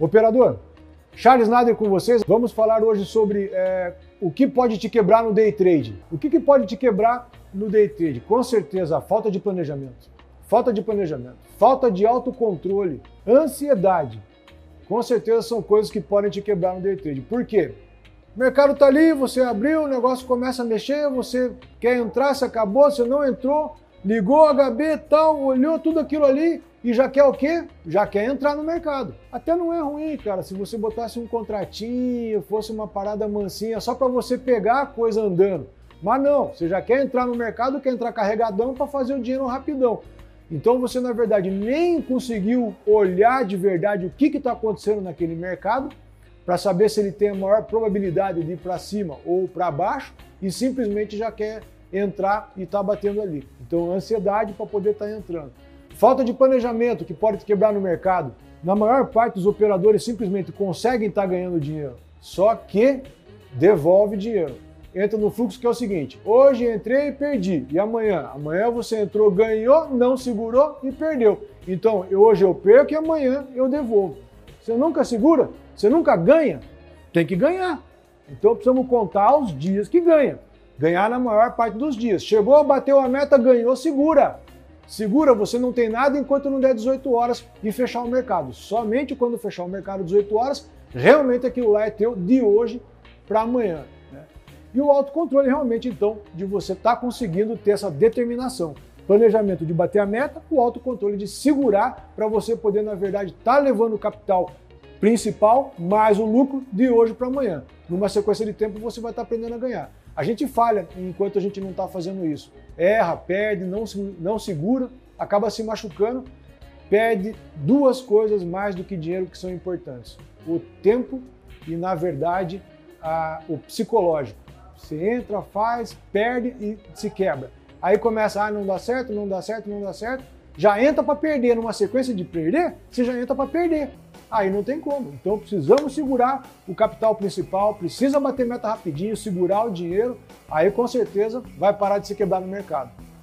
Operador, Charles Nader com vocês. Vamos falar hoje sobre é, o que pode te quebrar no day trade. O que, que pode te quebrar no day trade? Com certeza, a falta de planejamento. Falta de planejamento, falta de autocontrole, ansiedade. Com certeza são coisas que podem te quebrar no day trade. Por quê? O mercado está ali, você abriu, o negócio começa a mexer, você quer entrar, se acabou, você não entrou, ligou HB e tal, olhou tudo aquilo ali e já quer o quê? Já quer entrar no mercado. Até não é ruim, cara, se você botasse um contratinho, fosse uma parada mansinha, só para você pegar a coisa andando. Mas não, você já quer entrar no mercado, quer entrar carregadão para fazer o dinheiro rapidão. Então você, na verdade, nem conseguiu olhar de verdade o que está acontecendo naquele mercado para saber se ele tem a maior probabilidade de ir para cima ou para baixo e simplesmente já quer entrar e está batendo ali. Então, ansiedade para poder estar tá entrando. Falta de planejamento que pode te quebrar no mercado. Na maior parte dos operadores simplesmente conseguem estar tá ganhando dinheiro, só que devolve dinheiro. Entra no fluxo que é o seguinte: hoje entrei e perdi, e amanhã? Amanhã você entrou, ganhou, não segurou e perdeu. Então hoje eu perco e amanhã eu devolvo. Você nunca segura, você nunca ganha, tem que ganhar. Então precisamos contar os dias que ganha. Ganhar na maior parte dos dias. Chegou, bateu a meta, ganhou, segura. Segura, você não tem nada enquanto não der 18 horas e fechar o mercado. Somente quando fechar o mercado 18 horas, realmente aquilo lá é teu de hoje para amanhã. Né? E o autocontrole realmente, então, de você estar tá conseguindo ter essa determinação. Planejamento de bater a meta, o autocontrole de segurar para você poder, na verdade, estar tá levando o capital principal mais o lucro de hoje para amanhã. Numa sequência de tempo você vai estar tá aprendendo a ganhar. A gente falha enquanto a gente não está fazendo isso. Erra, perde, não, não segura, acaba se machucando, perde duas coisas mais do que dinheiro que são importantes: o tempo e, na verdade, a, o psicológico. Você entra, faz, perde e se quebra. Aí começa, ah, não dá certo, não dá certo, não dá certo. Já entra para perder, numa sequência de perder, você já entra para perder aí não tem como. Então precisamos segurar o capital principal, precisa bater meta rapidinho, segurar o dinheiro, aí com certeza vai parar de se quebrar no mercado.